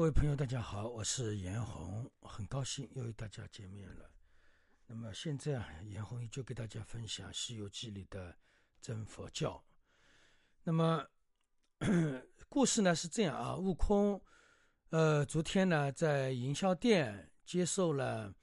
各位朋友，大家好，我是严红，很高兴又与大家见面了。那么现在啊，严红就给大家分享《西游记》里的真佛教。那么 故事呢是这样啊，悟空，呃，昨天呢在营销店接受了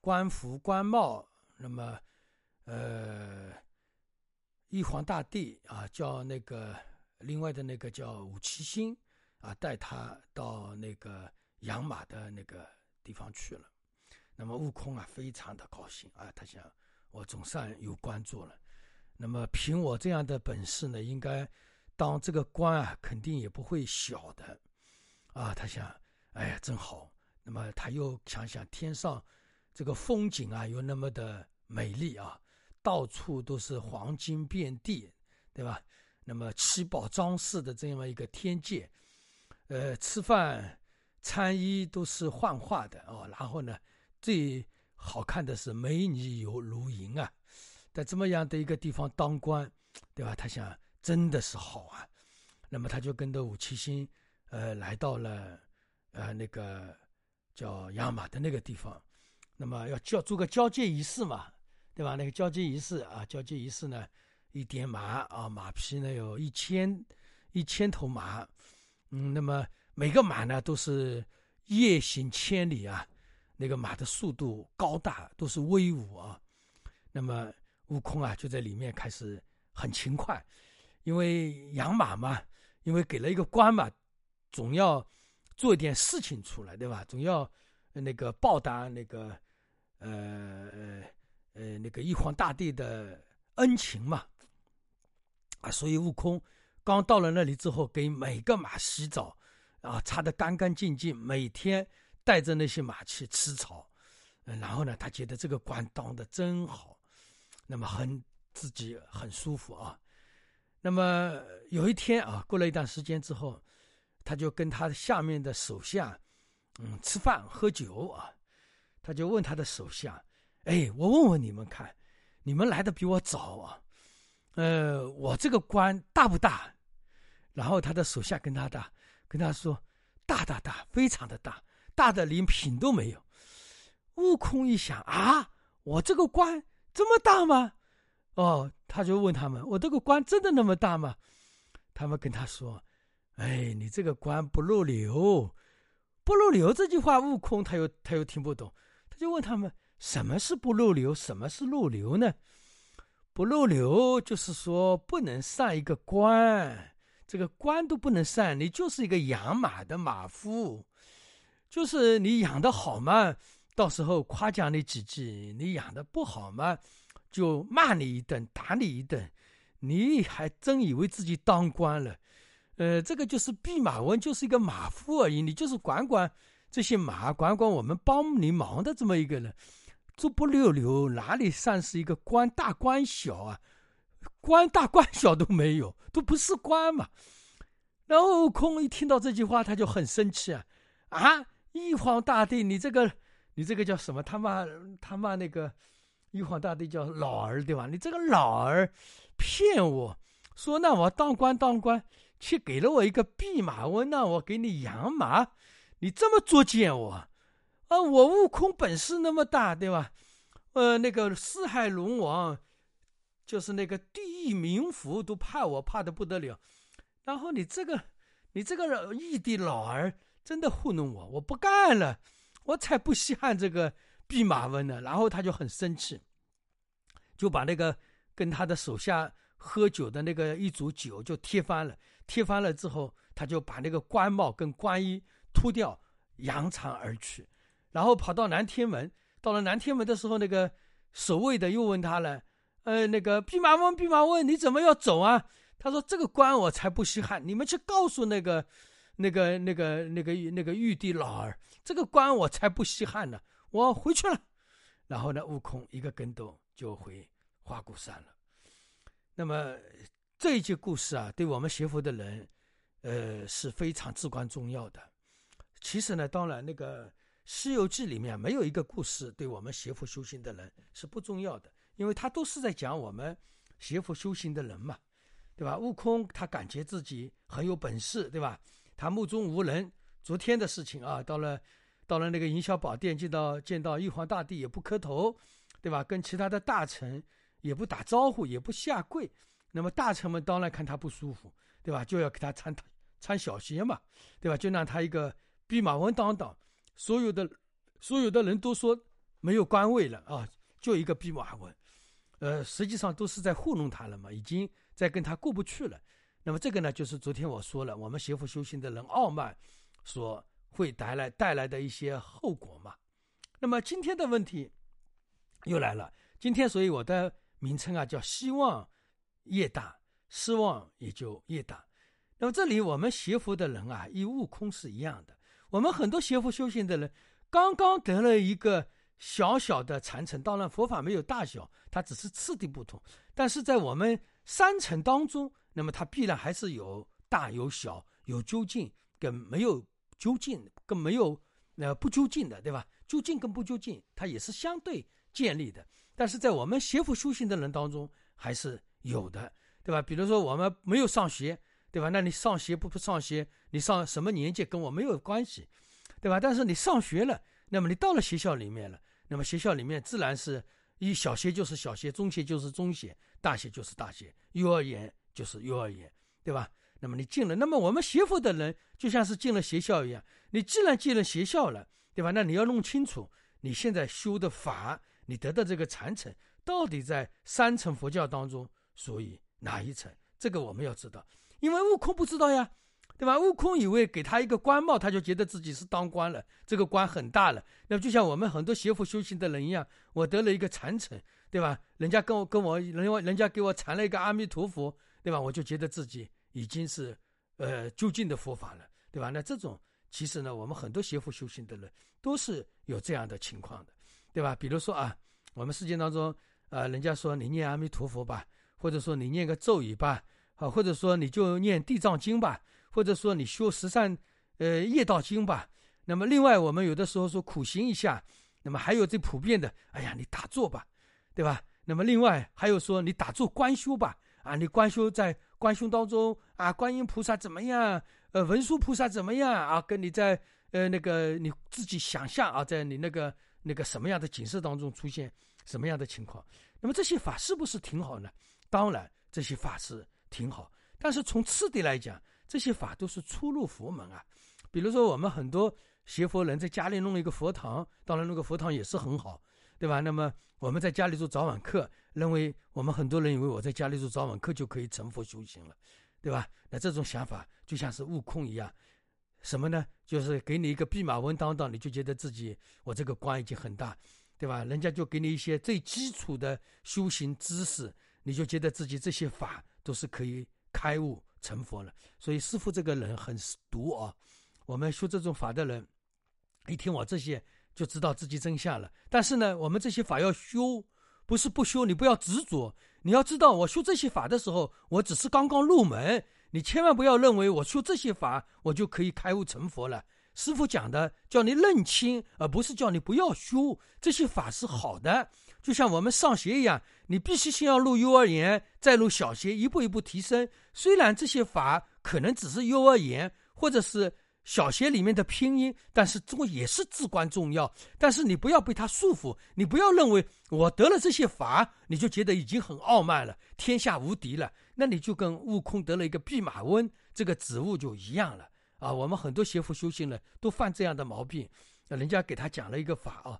官服官帽，那么呃，玉皇大帝啊叫那个另外的那个叫五七星。啊，带他到那个养马的那个地方去了。那么悟空啊，非常的高兴啊，他想，我总算有官做了。那么凭我这样的本事呢，应该当这个官啊，肯定也不会小的。啊，他想，哎呀，真好。那么他又想想天上这个风景啊，又那么的美丽啊，到处都是黄金遍地，对吧？那么七宝装饰的这么一个天界。呃，吃饭、穿衣都是幻化的哦。然后呢，最好看的是美女有如云啊，在这么样的一个地方当官，对吧？他想真的是好啊。那么他就跟着武七星，呃，来到了呃那个叫养马的那个地方。那么要交做个交接仪式嘛，对吧？那个交接仪式啊，交接仪式呢，一点马啊，马匹呢有一千一千头马。嗯，那么每个马呢都是夜行千里啊，那个马的速度高大，都是威武啊。那么悟空啊就在里面开始很勤快，因为养马嘛，因为给了一个官嘛，总要做一点事情出来，对吧？总要那个报答那个呃呃那个玉皇大帝的恩情嘛。啊，所以悟空。刚到了那里之后，给每个马洗澡，啊，擦得干干净净。每天带着那些马去吃草，然后呢，他觉得这个官当的真好，那么很自己很舒服啊。那么有一天啊，过了一段时间之后，他就跟他下面的手下，嗯，吃饭喝酒啊，他就问他的手下，哎，我问问你们看，你们来的比我早啊。呃，我这个官大不大？然后他的手下跟他打跟他说，大大大，非常的大，大的连品都没有。悟空一想啊，我这个官这么大吗？哦，他就问他们，我这个官真的那么大吗？他们跟他说，哎，你这个官不入流，不入流这句话，悟空他又他又听不懂，他就问他们，什么是不入流，什么是入流呢？不入流就是说不能上一个官，这个官都不能上，你就是一个养马的马夫，就是你养的好嘛，到时候夸奖你几句；你养的不好嘛，就骂你一顿，打你一顿。你还真以为自己当官了？呃，这个就是弼马温，就是一个马夫而已，你就是管管这些马，管管我们帮你忙的这么一个人。这不溜溜，哪里算是一个官大官小啊？官大官小都没有，都不是官嘛。然后悟空一听到这句话，他就很生气啊！啊，玉皇大帝，你这个，你这个叫什么？他骂他骂那个玉皇大帝叫老儿，对吧？你这个老儿骗我说，那我当官当官，却给了我一个弼马温，让我给你养马，你这么作践我。啊，我悟空本事那么大，对吧？呃，那个四海龙王，就是那个地狱冥府都怕我，怕的不得了。然后你这个，你这个异地老儿，真的糊弄我，我不干了，我才不稀罕这个弼马温呢。然后他就很生气，就把那个跟他的手下喝酒的那个一组酒就踢翻了。踢翻了之后，他就把那个官帽跟官衣脱掉，扬长而去。然后跑到南天门，到了南天门的时候，那个守卫的又问他了：“呃，那个弼马温，弼马温，你怎么要走啊？”他说：“这个官我才不稀罕，你们去告诉那个、那个、那个、那个、那个玉帝老儿，这个官我才不稀罕呢，我回去了。”然后呢，悟空一个跟斗就回花果山了。那么这一节故事啊，对我们学佛的人，呃，是非常至关重要的。其实呢，当然那个。《西游记》里面没有一个故事对我们学佛修行的人是不重要的，因为他都是在讲我们学佛修行的人嘛，对吧？悟空他感觉自己很有本事，对吧？他目中无人，昨天的事情啊，到了到了那个营销宝殿，见到见到玉皇大帝也不磕头，对吧？跟其他的大臣也不打招呼，也不下跪。那么大臣们当然看他不舒服，对吧？就要给他参参小鞋嘛，对吧？就让他一个弼马温当当，所有的所有的人都说没有官位了啊，就一个弼马温，呃，实际上都是在糊弄他了嘛，已经在跟他过不去了。那么这个呢，就是昨天我说了，我们邪佛修行的人傲慢，所会带来带来的一些后果嘛。那么今天的问题又来了，今天所以我的名称啊叫希望。越大，失望也就越大。那么这里我们学佛的人啊，与悟空是一样的。我们很多学佛修行的人，刚刚得了一个小小的禅成，当然佛法没有大小，它只是次第不同。但是在我们三层当中，那么它必然还是有大有小，有究竟跟没有究竟，跟没有呃不究竟的，对吧？究竟跟不究竟，它也是相对建立的。但是在我们学佛修行的人当中，还是。有的，对吧？比如说我们没有上学，对吧？那你上学不不上学，你上什么年纪跟我没有关系，对吧？但是你上学了，那么你到了学校里面了，那么学校里面自然是一小学就是小学，中学就是中学，大学就是大学，幼儿园就是幼儿园，对吧？那么你进了，那么我们学佛的人就像是进了学校一样，你既然进了学校了，对吧？那你要弄清楚你现在修的法，你得的这个禅成，到底在三层佛教当中。属于哪一层？这个我们要知道，因为悟空不知道呀，对吧？悟空以为给他一个官帽，他就觉得自己是当官了，这个官很大了。那就像我们很多学佛修行的人一样，我得了一个禅成，对吧？人家跟我跟我人家人家给我禅了一个阿弥陀佛，对吧？我就觉得自己已经是呃究竟的佛法了，对吧？那这种其实呢，我们很多学佛修行的人都是有这样的情况的，对吧？比如说啊，我们世界当中啊，人家说你念阿弥陀佛吧。或者说你念个咒语吧，啊，或者说你就念地藏经吧，或者说你修十善，呃，业道经吧。那么另外，我们有的时候说苦行一下，那么还有最普遍的，哎呀，你打坐吧，对吧？那么另外还有说你打坐观修吧，啊，你观修在观修当中啊，观音菩萨怎么样？呃，文殊菩萨怎么样？啊，跟你在呃那个你自己想象啊，在你那个那个什么样的景色当中出现什么样的情况？那么这些法是不是挺好呢？当然，这些法是挺好，但是从次第来讲，这些法都是初入佛门啊。比如说，我们很多学佛人在家里弄了一个佛堂，当然那个佛堂也是很好，对吧？那么我们在家里做早晚课，认为我们很多人以为我在家里做早晚课就可以成佛修行了，对吧？那这种想法就像是悟空一样，什么呢？就是给你一个弼马温当当，你就觉得自己我这个官已经很大，对吧？人家就给你一些最基础的修行知识。你就觉得自己这些法都是可以开悟成佛了，所以师傅这个人很毒啊。我们修这种法的人，一听我这些就知道自己真相了。但是呢，我们这些法要修，不是不修，你不要执着。你要知道，我修这些法的时候，我只是刚刚入门，你千万不要认为我修这些法，我就可以开悟成佛了。师傅讲的叫你认清，而不是叫你不要修这些法是好的。就像我们上学一样，你必须先要入幼儿园，再入小学，一步一步提升。虽然这些法可能只是幼儿园或者是小学里面的拼音，但是这个也是至关重要。但是你不要被它束缚，你不要认为我得了这些法，你就觉得已经很傲慢了，天下无敌了。那你就跟悟空得了一个弼马温这个职务就一样了啊！我们很多邪佛修行人都犯这样的毛病，人家给他讲了一个法啊，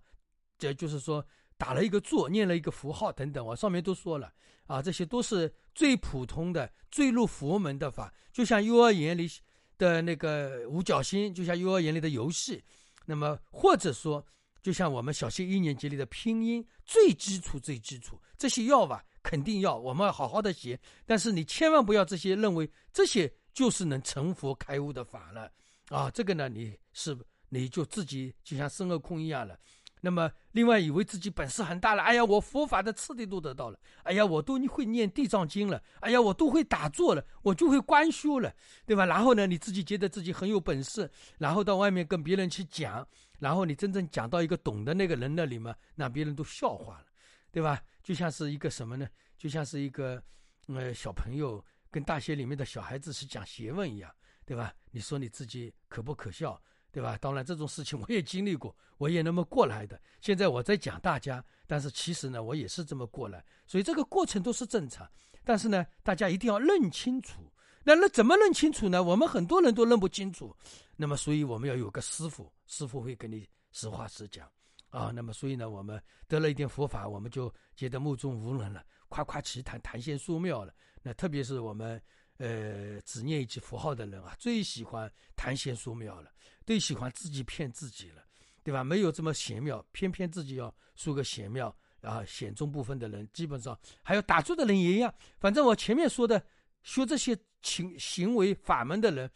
这就是说。打了一个坐，念了一个符号等等，我上面都说了啊，这些都是最普通的、最入佛门的法，就像幼儿园里的那个五角星，就像幼儿园里的游戏，那么或者说，就像我们小学一年级里的拼音，最基础、最基础，这些要吧，肯定要，我们要好好的学。但是你千万不要这些认为这些就是能成佛开悟的法了啊，这个呢，你是你就自己就像孙悟空一样了。那么，另外以为自己本事很大了，哎呀，我佛法的次第都得到了，哎呀，我都会念地藏经了，哎呀，我都会打坐了，我就会观修了，对吧？然后呢，你自己觉得自己很有本事，然后到外面跟别人去讲，然后你真正讲到一个懂的那个人那里嘛，那别人都笑话了，对吧？就像是一个什么呢？就像是一个，呃，小朋友跟大学里面的小孩子是讲学问一样，对吧？你说你自己可不可笑？对吧？当然这种事情 我也经历过，我也那么过来的。现在我在讲大家，但是其实呢，我也是这么过来，所以这个过程都是正常。但是呢，大家一定要认清楚。那那怎么认清楚呢？我们很多人都认不清楚。那么，所以我们要有个师傅，师傅会跟你实话实讲啊。那么，所以呢，我们得了一点佛法，我们就觉得目中无人了，夸夸其谈，谈仙说妙了。那特别是我们呃只念一句佛号的人啊，最喜欢谈仙说妙了，最喜欢自己骗自己了，对吧？没有这么玄妙，偏偏自己要说个玄妙啊。显中部分的人，基本上还有打坐的人也一样。反正我前面说的，说这些。行行为法门的人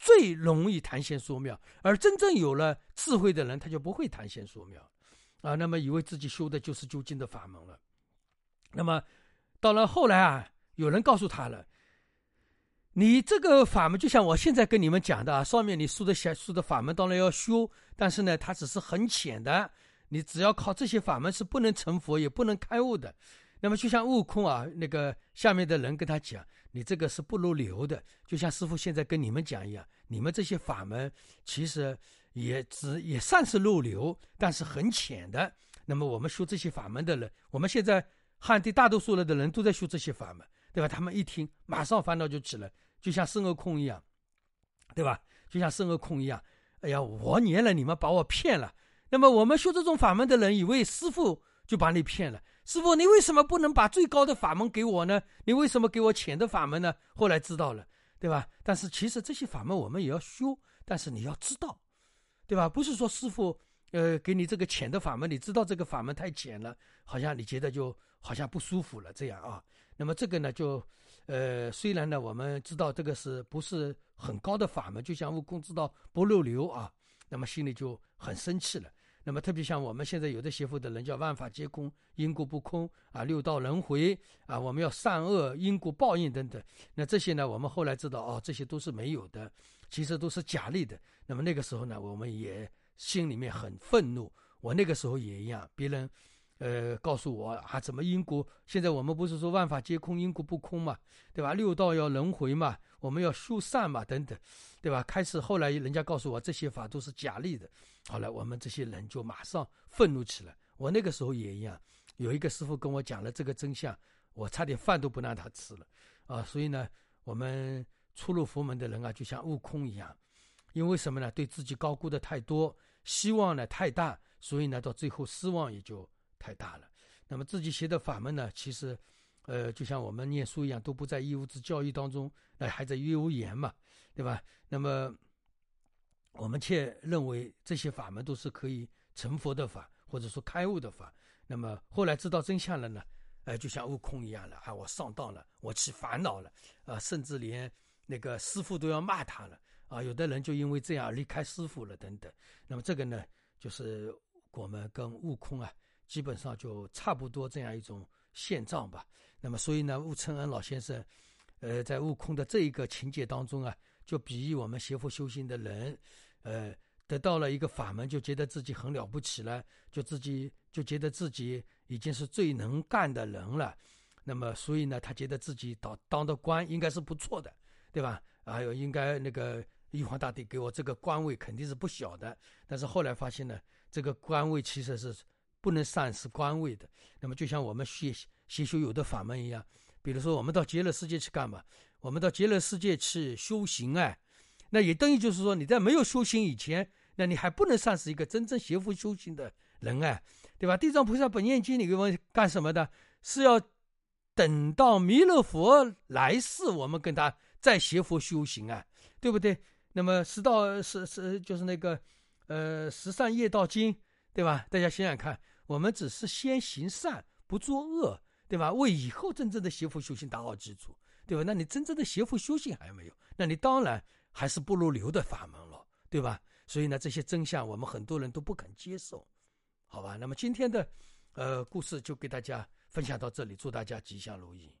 最容易谈仙说妙，而真正有了智慧的人，他就不会谈仙说妙，啊，那么以为自己修的就是究竟的法门了。那么到了后来啊，有人告诉他了，你这个法门就像我现在跟你们讲的啊，上面你说的下说的法门当然要修，但是呢，它只是很浅的，你只要靠这些法门是不能成佛，也不能开悟的。那么就像悟空啊，那个下面的人跟他讲。你这个是不入流的，就像师傅现在跟你们讲一样，你们这些法门其实也只也算是入流，但是很浅的。那么我们修这些法门的人，我们现在汉地大多数了的人都在修这些法门，对吧？他们一听，马上烦恼就起来，就像孙悟空一样，对吧？就像孙悟空一样，哎呀，我念了，你们把我骗了。那么我们修这种法门的人，以为师傅就把你骗了。师傅，你为什么不能把最高的法门给我呢？你为什么给我浅的法门呢？后来知道了，对吧？但是其实这些法门我们也要修，但是你要知道，对吧？不是说师傅，呃，给你这个浅的法门，你知道这个法门太浅了，好像你觉得就好像不舒服了这样啊。那么这个呢，就，呃，虽然呢我们知道这个是不是很高的法门，就像悟空知道不入流啊，那么心里就很生气了。那么特别像我们现在有的邪佛的人叫万法皆空，因果不空啊，六道轮回啊，我们要善恶因果报应等等。那这些呢，我们后来知道哦，这些都是没有的，其实都是假立的。那么那个时候呢，我们也心里面很愤怒。我那个时候也一样，别人呃告诉我啊，怎么因果？现在我们不是说万法皆空，因果不空嘛，对吧？六道要轮回嘛，我们要修善嘛，等等，对吧？开始后来人家告诉我这些法都是假立的。好了，我们这些人就马上愤怒起来。我那个时候也一样，有一个师傅跟我讲了这个真相，我差点饭都不让他吃了啊！所以呢，我们初入佛门的人啊，就像悟空一样，因为什么呢？对自己高估的太多，希望呢太大，所以呢，到最后失望也就太大了。那么自己学的法门呢，其实，呃，就像我们念书一样，都不在义务制教育当中，那还在幼儿园嘛，对吧？那么。我们却认为这些法门都是可以成佛的法，或者说开悟的法。那么后来知道真相了呢？哎，就像悟空一样了啊！我上当了，我起烦恼了啊！甚至连那个师傅都要骂他了啊！有的人就因为这样离开师傅了等等。那么这个呢，就是我们跟悟空啊，基本上就差不多这样一种现状吧。那么所以呢，悟承恩老先生，呃，在悟空的这一个情节当中啊，就比喻我们学佛修行的人。呃，得到了一个法门，就觉得自己很了不起了，就自己就觉得自己已经是最能干的人了。那么，所以呢，他觉得自己当当的官应该是不错的，对吧？还有，应该那个玉皇大帝给我这个官位肯定是不小的。但是后来发现呢，这个官位其实是不能丧失官位的。那么，就像我们学学修有的法门一样，比如说我们到极乐世界去干嘛？我们到极乐世界去修行哎。那也等于就是说，你在没有修行以前，那你还不能算是一个真正学佛修行的人哎，对吧？地藏菩萨本愿经，你给我干什么的？是要等到弥勒佛来世，我们跟他再学佛修行啊，对不对？那么十道是是就是那个呃十善业道经，对吧？大家想想看，我们只是先行善，不作恶，对吧？为以后真正的邪佛修行打好基础，对吧？那你真正的邪佛修行还没有，那你当然。还是不如流的法门了，对吧？所以呢，这些真相我们很多人都不肯接受，好吧？那么今天的，呃，故事就给大家分享到这里，祝大家吉祥如意。